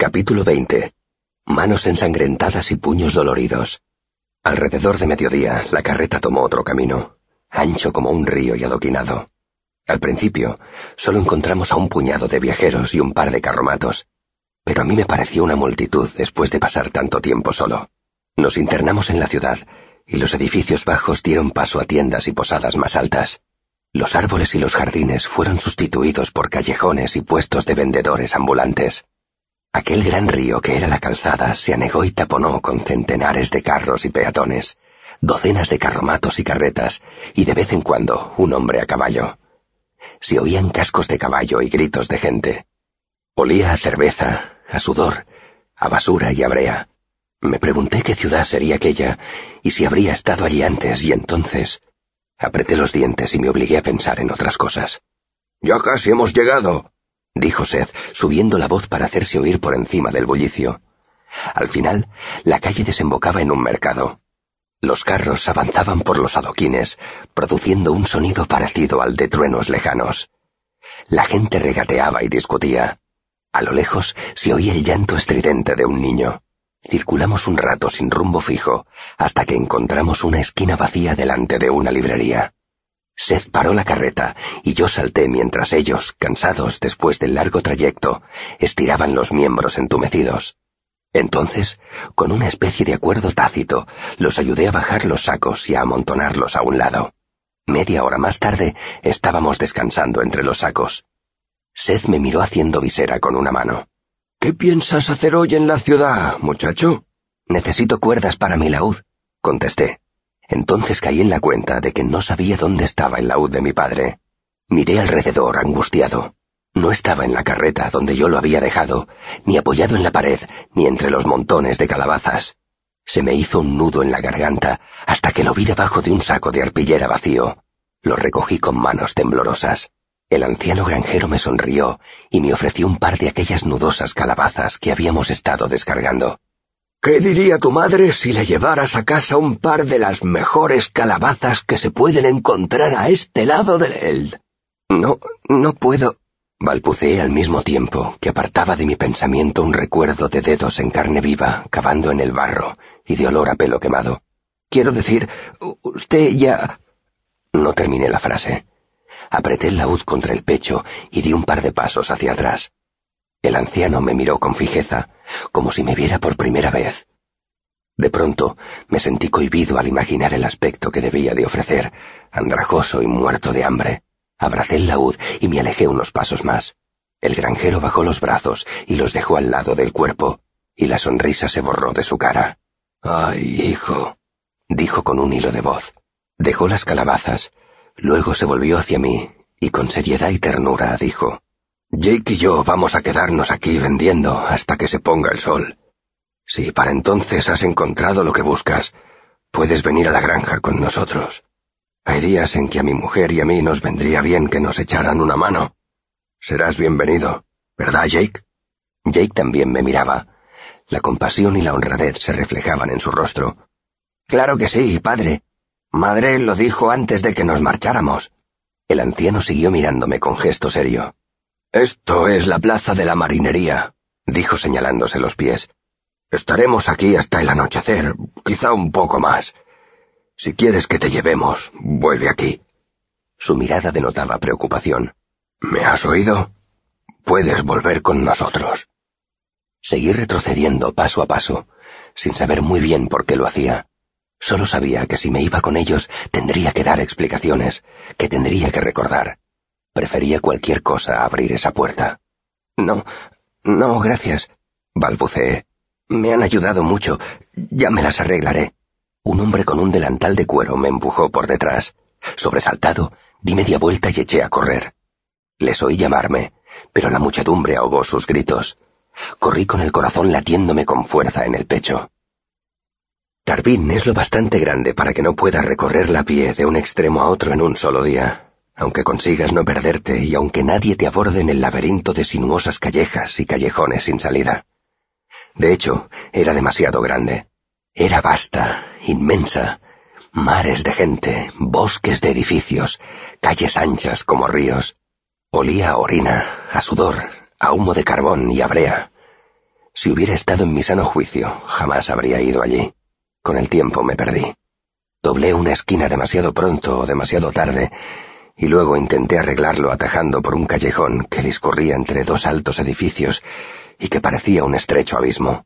Capítulo 20. Manos ensangrentadas y puños doloridos. Alrededor de mediodía, la carreta tomó otro camino, ancho como un río y adoquinado. Al principio, solo encontramos a un puñado de viajeros y un par de carromatos, pero a mí me pareció una multitud después de pasar tanto tiempo solo. Nos internamos en la ciudad, y los edificios bajos dieron paso a tiendas y posadas más altas. Los árboles y los jardines fueron sustituidos por callejones y puestos de vendedores ambulantes. Aquel gran río que era la calzada se anegó y taponó con centenares de carros y peatones, docenas de carromatos y carretas, y de vez en cuando un hombre a caballo. Se oían cascos de caballo y gritos de gente. Olía a cerveza, a sudor, a basura y a brea. Me pregunté qué ciudad sería aquella y si habría estado allí antes y entonces apreté los dientes y me obligué a pensar en otras cosas. Ya casi hemos llegado, dijo Seth, subiendo la voz para hacerse oír por encima del bullicio. Al final, la calle desembocaba en un mercado. Los carros avanzaban por los adoquines, produciendo un sonido parecido al de truenos lejanos. La gente regateaba y discutía. A lo lejos se oía el llanto estridente de un niño. Circulamos un rato sin rumbo fijo, hasta que encontramos una esquina vacía delante de una librería. Seth paró la carreta y yo salté mientras ellos, cansados después del largo trayecto, estiraban los miembros entumecidos. Entonces, con una especie de acuerdo tácito, los ayudé a bajar los sacos y a amontonarlos a un lado. Media hora más tarde estábamos descansando entre los sacos. Seth me miró haciendo visera con una mano. ¿Qué piensas hacer hoy en la ciudad, muchacho? Necesito cuerdas para mi laúd, contesté. Entonces caí en la cuenta de que no sabía dónde estaba el laúd de mi padre. Miré alrededor, angustiado. No estaba en la carreta donde yo lo había dejado, ni apoyado en la pared, ni entre los montones de calabazas. Se me hizo un nudo en la garganta hasta que lo vi debajo de un saco de arpillera vacío. Lo recogí con manos temblorosas. El anciano granjero me sonrió y me ofreció un par de aquellas nudosas calabazas que habíamos estado descargando. ¿Qué diría tu madre si le llevaras a casa un par de las mejores calabazas que se pueden encontrar a este lado de él? No, no puedo. Balbuceé al mismo tiempo que apartaba de mi pensamiento un recuerdo de dedos en carne viva, cavando en el barro, y de olor a pelo quemado. Quiero decir, usted ya... No terminé la frase. Apreté el laúd contra el pecho y di un par de pasos hacia atrás. El anciano me miró con fijeza, como si me viera por primera vez. De pronto me sentí cohibido al imaginar el aspecto que debía de ofrecer, andrajoso y muerto de hambre. Abracé el laúd y me alejé unos pasos más. El granjero bajó los brazos y los dejó al lado del cuerpo, y la sonrisa se borró de su cara. Ay, hijo, dijo con un hilo de voz. Dejó las calabazas, luego se volvió hacia mí, y con seriedad y ternura dijo, Jake y yo vamos a quedarnos aquí vendiendo hasta que se ponga el sol. Si para entonces has encontrado lo que buscas, puedes venir a la granja con nosotros. Hay días en que a mi mujer y a mí nos vendría bien que nos echaran una mano. Serás bienvenido, ¿verdad, Jake? Jake también me miraba. La compasión y la honradez se reflejaban en su rostro. Claro que sí, padre. Madre lo dijo antes de que nos marcháramos. El anciano siguió mirándome con gesto serio. Esto es la plaza de la marinería, dijo señalándose los pies. Estaremos aquí hasta el anochecer, quizá un poco más. Si quieres que te llevemos, vuelve aquí. Su mirada denotaba preocupación. ¿Me has oído? Puedes volver con nosotros. Seguí retrocediendo paso a paso, sin saber muy bien por qué lo hacía. Solo sabía que si me iba con ellos tendría que dar explicaciones, que tendría que recordar. Prefería cualquier cosa a abrir esa puerta. No, no, gracias, balbuceé. Me han ayudado mucho. Ya me las arreglaré. Un hombre con un delantal de cuero me empujó por detrás. Sobresaltado, di media vuelta y eché a correr. Les oí llamarme, pero la muchedumbre ahogó sus gritos. Corrí con el corazón latiéndome con fuerza en el pecho. Tarbín es lo bastante grande para que no pueda recorrer la pie de un extremo a otro en un solo día aunque consigas no perderte y aunque nadie te aborde en el laberinto de sinuosas callejas y callejones sin salida. De hecho, era demasiado grande. Era vasta, inmensa, mares de gente, bosques de edificios, calles anchas como ríos. Olía a orina, a sudor, a humo de carbón y a brea. Si hubiera estado en mi sano juicio, jamás habría ido allí. Con el tiempo me perdí. Doblé una esquina demasiado pronto o demasiado tarde, y luego intenté arreglarlo atajando por un callejón que discurría entre dos altos edificios y que parecía un estrecho abismo.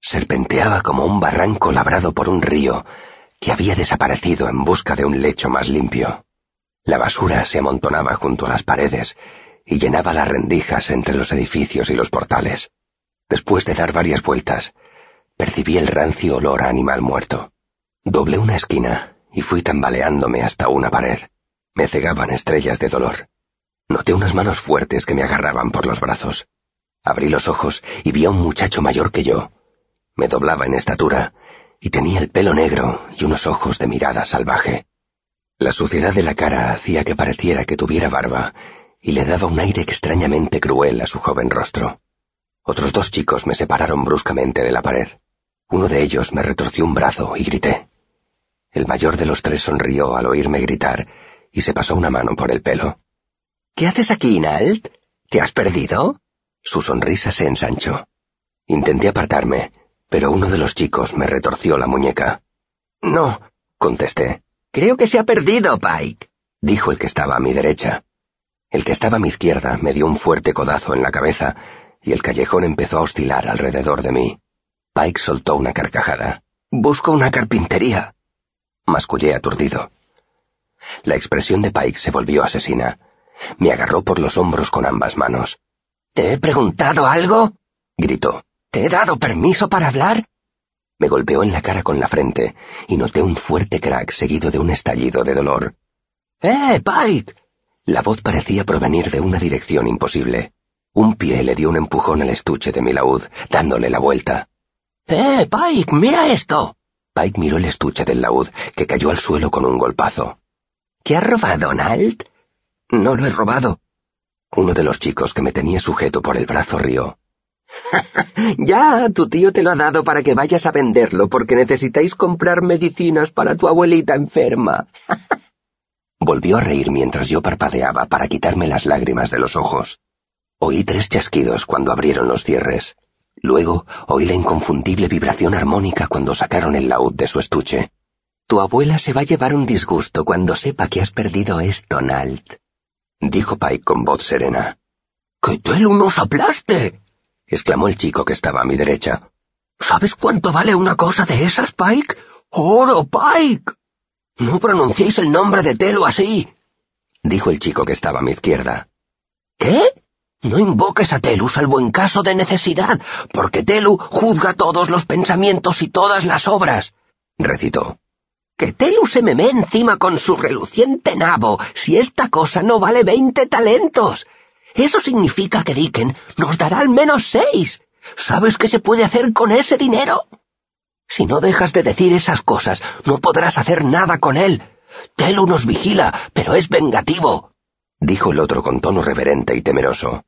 Serpenteaba como un barranco labrado por un río que había desaparecido en busca de un lecho más limpio. La basura se amontonaba junto a las paredes y llenaba las rendijas entre los edificios y los portales. Después de dar varias vueltas, percibí el rancio olor a animal muerto. Doblé una esquina y fui tambaleándome hasta una pared. Me cegaban estrellas de dolor. Noté unas manos fuertes que me agarraban por los brazos. Abrí los ojos y vi a un muchacho mayor que yo. Me doblaba en estatura y tenía el pelo negro y unos ojos de mirada salvaje. La suciedad de la cara hacía que pareciera que tuviera barba y le daba un aire extrañamente cruel a su joven rostro. Otros dos chicos me separaron bruscamente de la pared. Uno de ellos me retorció un brazo y grité. El mayor de los tres sonrió al oírme gritar y se pasó una mano por el pelo. ¿Qué haces aquí, Nalt? ¿Te has perdido? Su sonrisa se ensanchó. Intenté apartarme, pero uno de los chicos me retorció la muñeca. No, contesté. Creo que se ha perdido, Pike, dijo el que estaba a mi derecha. El que estaba a mi izquierda me dio un fuerte codazo en la cabeza y el callejón empezó a oscilar alrededor de mí. Pike soltó una carcajada. Busco una carpintería. Mascullé aturdido. La expresión de Pike se volvió asesina. Me agarró por los hombros con ambas manos. ¿Te he preguntado algo? gritó. ¿Te he dado permiso para hablar? Me golpeó en la cara con la frente y noté un fuerte crack seguido de un estallido de dolor. ¡Eh, Pike! La voz parecía provenir de una dirección imposible. Un pie le dio un empujón al estuche de mi laúd, dándole la vuelta. ¡Eh, Pike, mira esto! Pike miró el estuche del laúd, que cayó al suelo con un golpazo. ¿Qué has robado, Donald? No lo he robado. Uno de los chicos que me tenía sujeto por el brazo rió. ya, tu tío te lo ha dado para que vayas a venderlo porque necesitáis comprar medicinas para tu abuelita enferma. Volvió a reír mientras yo parpadeaba para quitarme las lágrimas de los ojos. Oí tres chasquidos cuando abrieron los cierres. Luego oí la inconfundible vibración armónica cuando sacaron el laúd de su estuche. Tu abuela se va a llevar un disgusto cuando sepa que has perdido esto, Nalt, dijo Pike con voz serena. ¡Que Telu nos aplaste! exclamó el chico que estaba a mi derecha. ¿Sabes cuánto vale una cosa de esas, Pike? ¡Oro, Pike! No pronunciéis el nombre de Telu así, dijo el chico que estaba a mi izquierda. ¿Qué? No invoques a Telu salvo en caso de necesidad, porque Telu juzga todos los pensamientos y todas las obras, recitó. Que Telu se me mee encima con su reluciente nabo si esta cosa no vale veinte talentos. Eso significa que Dicken nos dará al menos seis. ¿Sabes qué se puede hacer con ese dinero? Si no dejas de decir esas cosas, no podrás hacer nada con él. Telu nos vigila, pero es vengativo, dijo el otro con tono reverente y temeroso.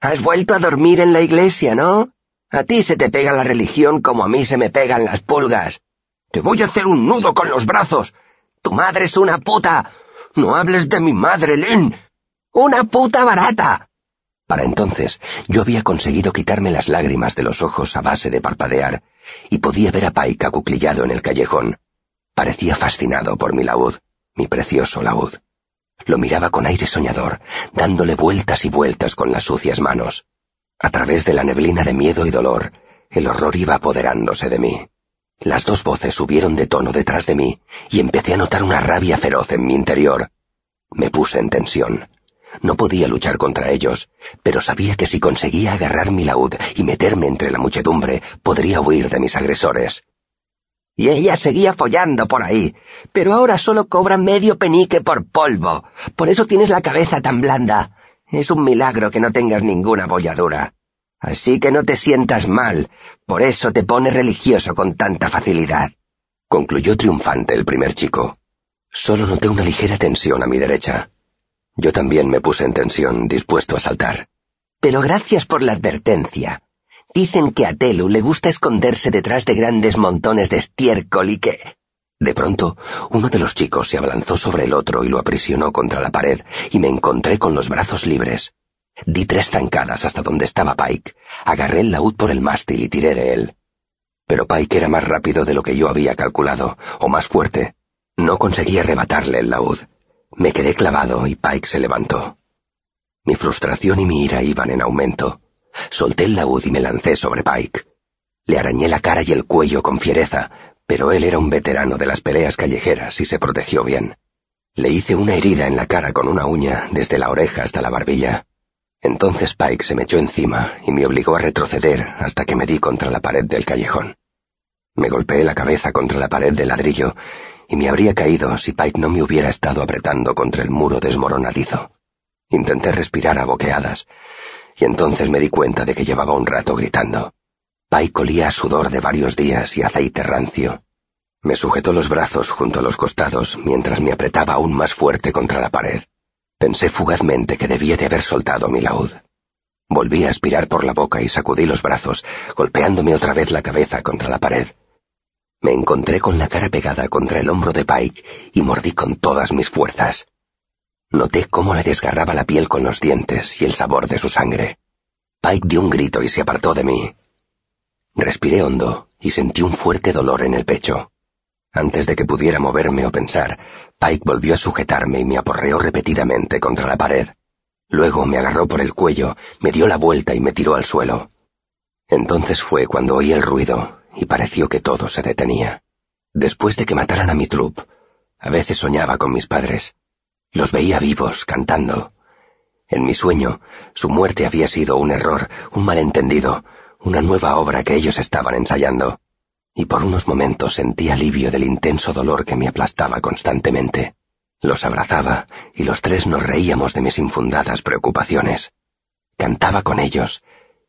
Has vuelto a dormir en la iglesia, ¿no? A ti se te pega la religión como a mí se me pegan las pulgas. Te voy a hacer un nudo con los brazos. Tu madre es una puta. No hables de mi madre, Lynn. Una puta barata. Para entonces yo había conseguido quitarme las lágrimas de los ojos a base de parpadear, y podía ver a Pike acuclillado en el callejón. Parecía fascinado por mi laúd, mi precioso laúd. Lo miraba con aire soñador, dándole vueltas y vueltas con las sucias manos. A través de la neblina de miedo y dolor, el horror iba apoderándose de mí. Las dos voces subieron de tono detrás de mí, y empecé a notar una rabia feroz en mi interior. Me puse en tensión. No podía luchar contra ellos, pero sabía que si conseguía agarrar mi laúd y meterme entre la muchedumbre, podría huir de mis agresores. Y ella seguía follando por ahí, pero ahora solo cobra medio penique por polvo. Por eso tienes la cabeza tan blanda. Es un milagro que no tengas ninguna bolladura. Así que no te sientas mal, por eso te pones religioso con tanta facilidad. Concluyó triunfante el primer chico. Solo noté una ligera tensión a mi derecha. Yo también me puse en tensión, dispuesto a saltar. Pero gracias por la advertencia. Dicen que a Telu le gusta esconderse detrás de grandes montones de estiércol y que... De pronto, uno de los chicos se abalanzó sobre el otro y lo aprisionó contra la pared, y me encontré con los brazos libres. Di tres zancadas hasta donde estaba Pike, agarré el laúd por el mástil y tiré de él. Pero Pike era más rápido de lo que yo había calculado, o más fuerte. No conseguí arrebatarle el laúd. Me quedé clavado y Pike se levantó. Mi frustración y mi ira iban en aumento. Solté el laúd y me lancé sobre Pike. Le arañé la cara y el cuello con fiereza, pero él era un veterano de las peleas callejeras y se protegió bien. Le hice una herida en la cara con una uña desde la oreja hasta la barbilla. Entonces Pike se me echó encima y me obligó a retroceder hasta que me di contra la pared del callejón. Me golpeé la cabeza contra la pared de ladrillo y me habría caído si Pike no me hubiera estado apretando contra el muro desmoronadizo. Intenté respirar a boqueadas, y entonces me di cuenta de que llevaba un rato gritando. Pike olía a sudor de varios días y aceite rancio. Me sujetó los brazos junto a los costados mientras me apretaba aún más fuerte contra la pared. Pensé fugazmente que debía de haber soltado mi laúd. Volví a aspirar por la boca y sacudí los brazos, golpeándome otra vez la cabeza contra la pared. Me encontré con la cara pegada contra el hombro de Pike y mordí con todas mis fuerzas. Noté cómo le desgarraba la piel con los dientes y el sabor de su sangre. Pike dio un grito y se apartó de mí. Respiré hondo y sentí un fuerte dolor en el pecho. Antes de que pudiera moverme o pensar, Pike volvió a sujetarme y me aporreó repetidamente contra la pared. Luego me agarró por el cuello, me dio la vuelta y me tiró al suelo. Entonces fue cuando oí el ruido y pareció que todo se detenía. Después de que mataran a mi trup, a veces soñaba con mis padres. Los veía vivos, cantando. En mi sueño, su muerte había sido un error, un malentendido, una nueva obra que ellos estaban ensayando. Y por unos momentos sentí alivio del intenso dolor que me aplastaba constantemente. Los abrazaba y los tres nos reíamos de mis infundadas preocupaciones. Cantaba con ellos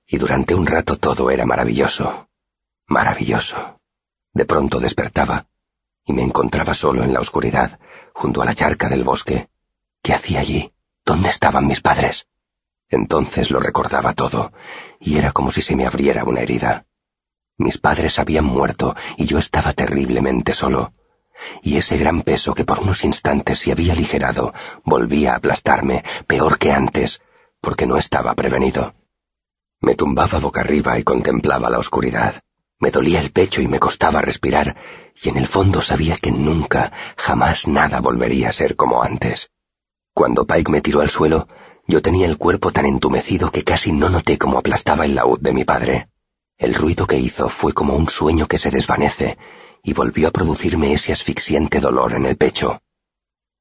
y durante un rato todo era maravilloso. Maravilloso. De pronto despertaba y me encontraba solo en la oscuridad, junto a la charca del bosque. ¿Qué hacía allí? ¿Dónde estaban mis padres? Entonces lo recordaba todo, y era como si se me abriera una herida. Mis padres habían muerto y yo estaba terriblemente solo, y ese gran peso que por unos instantes se había aligerado volvía a aplastarme, peor que antes, porque no estaba prevenido. Me tumbaba boca arriba y contemplaba la oscuridad. Me dolía el pecho y me costaba respirar, y en el fondo sabía que nunca, jamás nada volvería a ser como antes. Cuando Pike me tiró al suelo, yo tenía el cuerpo tan entumecido que casi no noté cómo aplastaba el laúd de mi padre. El ruido que hizo fue como un sueño que se desvanece, y volvió a producirme ese asfixiante dolor en el pecho.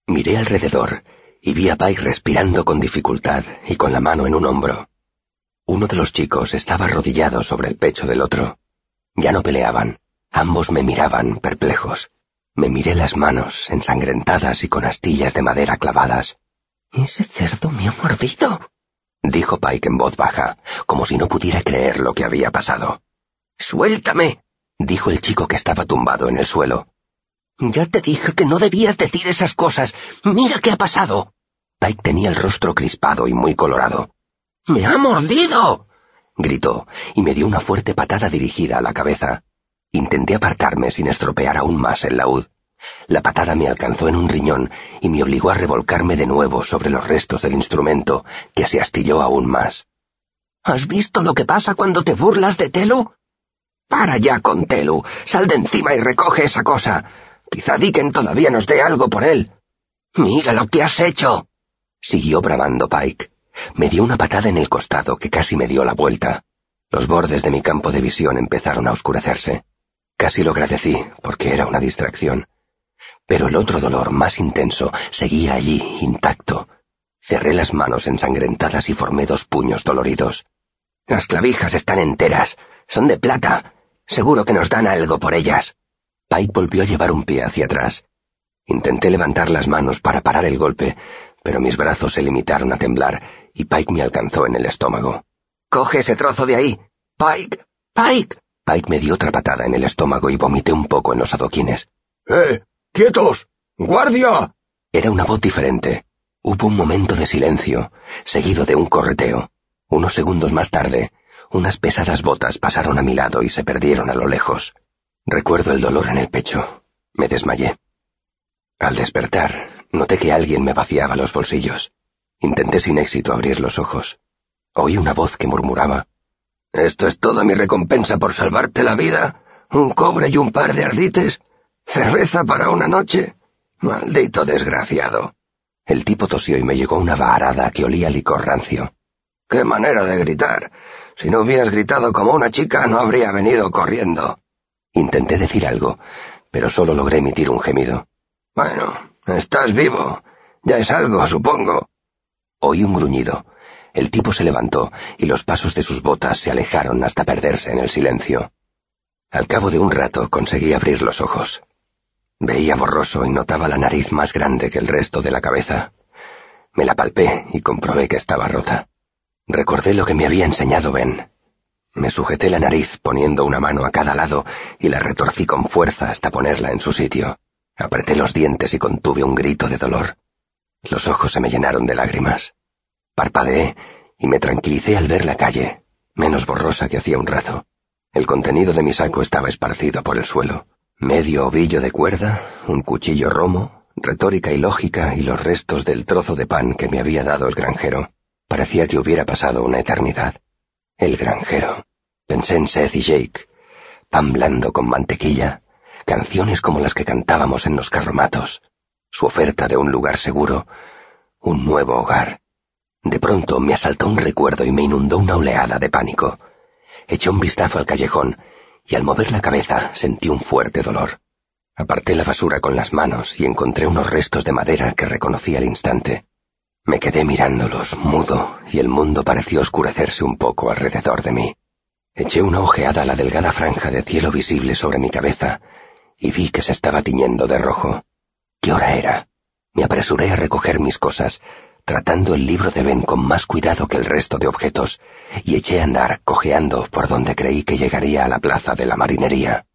Miré alrededor y vi a Pike respirando con dificultad y con la mano en un hombro. Uno de los chicos estaba arrodillado sobre el pecho del otro. Ya no peleaban. Ambos me miraban, perplejos. Me miré las manos, ensangrentadas y con astillas de madera clavadas. Ese cerdo me ha mordido, dijo Pike en voz baja, como si no pudiera creer lo que había pasado. Suéltame, dijo el chico que estaba tumbado en el suelo. Ya te dije que no debías decir esas cosas. Mira qué ha pasado. Pike tenía el rostro crispado y muy colorado. ¡Me ha mordido! gritó, y me dio una fuerte patada dirigida a la cabeza. Intenté apartarme sin estropear aún más el laúd. La patada me alcanzó en un riñón y me obligó a revolcarme de nuevo sobre los restos del instrumento, que se astilló aún más. ¿Has visto lo que pasa cuando te burlas de Telu? Para ya con Telu. Sal de encima y recoge esa cosa. Quizá Dicken todavía nos dé algo por él. Mira lo que has hecho. Siguió bramando Pike. Me dio una patada en el costado que casi me dio la vuelta. Los bordes de mi campo de visión empezaron a oscurecerse. Casi lo agradecí, porque era una distracción. Pero el otro dolor, más intenso, seguía allí, intacto. Cerré las manos ensangrentadas y formé dos puños doloridos. Las clavijas están enteras. Son de plata. Seguro que nos dan algo por ellas. Pike volvió a llevar un pie hacia atrás. Intenté levantar las manos para parar el golpe, pero mis brazos se limitaron a temblar y Pike me alcanzó en el estómago. Coge ese trozo de ahí. Pike. Pike. Pike me dio otra patada en el estómago y vomité un poco en los adoquines. ¡Eh! ¡Quietos! ¡Guardia! Era una voz diferente. Hubo un momento de silencio, seguido de un correteo. Unos segundos más tarde, unas pesadas botas pasaron a mi lado y se perdieron a lo lejos. Recuerdo el dolor en el pecho. Me desmayé. Al despertar, noté que alguien me vaciaba los bolsillos. Intenté sin éxito abrir los ojos. Oí una voz que murmuraba ¿Esto es toda mi recompensa por salvarte la vida? ¿Un cobre y un par de ardites? ¿Cerveza para una noche? Maldito desgraciado. El tipo tosió y me llegó una varada que olía licor rancio. ¡Qué manera de gritar! Si no hubieras gritado como una chica, no habría venido corriendo. Intenté decir algo, pero solo logré emitir un gemido. Bueno, estás vivo. Ya es algo, supongo. Oí un gruñido. El tipo se levantó y los pasos de sus botas se alejaron hasta perderse en el silencio. Al cabo de un rato conseguí abrir los ojos. Veía borroso y notaba la nariz más grande que el resto de la cabeza. Me la palpé y comprobé que estaba rota. Recordé lo que me había enseñado Ben. Me sujeté la nariz poniendo una mano a cada lado y la retorcí con fuerza hasta ponerla en su sitio. Apreté los dientes y contuve un grito de dolor. Los ojos se me llenaron de lágrimas. Parpadeé y me tranquilicé al ver la calle, menos borrosa que hacía un rato. El contenido de mi saco estaba esparcido por el suelo. Medio ovillo de cuerda, un cuchillo romo, retórica y lógica y los restos del trozo de pan que me había dado el granjero. Parecía que hubiera pasado una eternidad. El granjero. Pensé en Seth y Jake. Pan blando con mantequilla. Canciones como las que cantábamos en los carromatos. Su oferta de un lugar seguro. Un nuevo hogar. De pronto me asaltó un recuerdo y me inundó una oleada de pánico. Eché un vistazo al callejón y al mover la cabeza sentí un fuerte dolor. Aparté la basura con las manos y encontré unos restos de madera que reconocí al instante. Me quedé mirándolos, mudo, y el mundo pareció oscurecerse un poco alrededor de mí. Eché una ojeada a la delgada franja de cielo visible sobre mi cabeza y vi que se estaba tiñendo de rojo. ¿Qué hora era? Me apresuré a recoger mis cosas, tratando el libro de Ben con más cuidado que el resto de objetos, y eché a andar cojeando por donde creí que llegaría a la plaza de la marinería.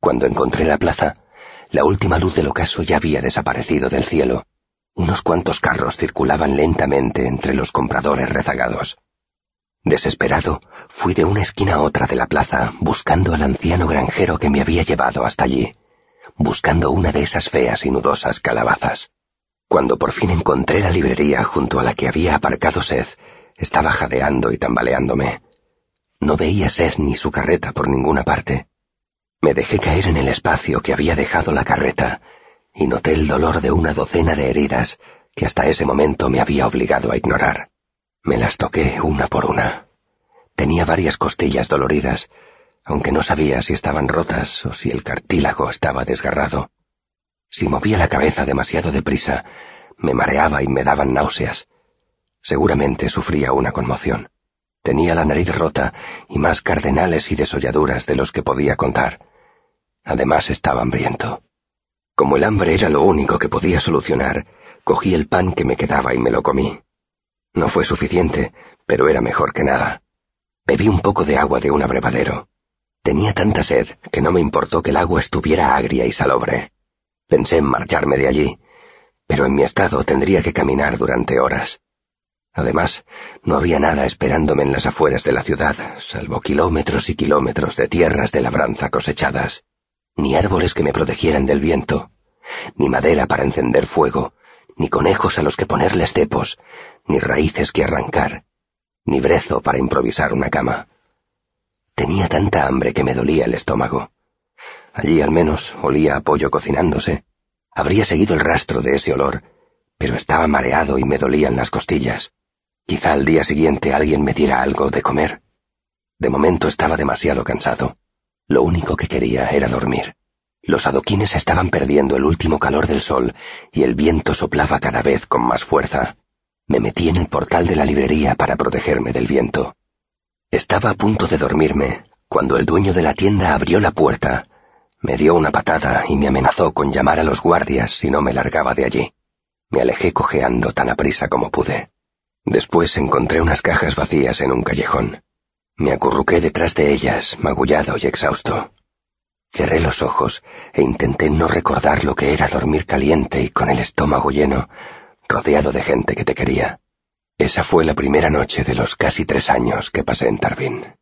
Cuando encontré la plaza, la última luz del ocaso ya había desaparecido del cielo, unos cuantos carros circulaban lentamente entre los compradores rezagados. Desesperado, fui de una esquina a otra de la plaza buscando al anciano granjero que me había llevado hasta allí, buscando una de esas feas y nudosas calabazas. Cuando por fin encontré la librería junto a la que había aparcado Seth, estaba jadeando y tambaleándome. No veía Seth ni su carreta por ninguna parte. Me dejé caer en el espacio que había dejado la carreta y noté el dolor de una docena de heridas que hasta ese momento me había obligado a ignorar. Me las toqué una por una. Tenía varias costillas doloridas, aunque no sabía si estaban rotas o si el cartílago estaba desgarrado. Si movía la cabeza demasiado deprisa, me mareaba y me daban náuseas. Seguramente sufría una conmoción. Tenía la nariz rota y más cardenales y desolladuras de los que podía contar. Además estaba hambriento. Como el hambre era lo único que podía solucionar, cogí el pan que me quedaba y me lo comí. No fue suficiente, pero era mejor que nada. Bebí un poco de agua de un abrevadero. Tenía tanta sed que no me importó que el agua estuviera agria y salobre. Pensé en marcharme de allí, pero en mi estado tendría que caminar durante horas. Además, no había nada esperándome en las afueras de la ciudad, salvo kilómetros y kilómetros de tierras de labranza cosechadas ni árboles que me protegieran del viento, ni madera para encender fuego, ni conejos a los que ponerles cepos, ni raíces que arrancar, ni brezo para improvisar una cama. Tenía tanta hambre que me dolía el estómago. Allí al menos olía a pollo cocinándose. Habría seguido el rastro de ese olor, pero estaba mareado y me dolían las costillas. Quizá al día siguiente alguien me diera algo de comer. De momento estaba demasiado cansado. Lo único que quería era dormir. Los adoquines estaban perdiendo el último calor del sol y el viento soplaba cada vez con más fuerza. Me metí en el portal de la librería para protegerme del viento. Estaba a punto de dormirme cuando el dueño de la tienda abrió la puerta, me dio una patada y me amenazó con llamar a los guardias si no me largaba de allí. Me alejé cojeando tan aprisa como pude. Después encontré unas cajas vacías en un callejón. Me acurruqué detrás de ellas, magullado y exhausto. Cerré los ojos e intenté no recordar lo que era dormir caliente y con el estómago lleno, rodeado de gente que te quería. Esa fue la primera noche de los casi tres años que pasé en Tarbín.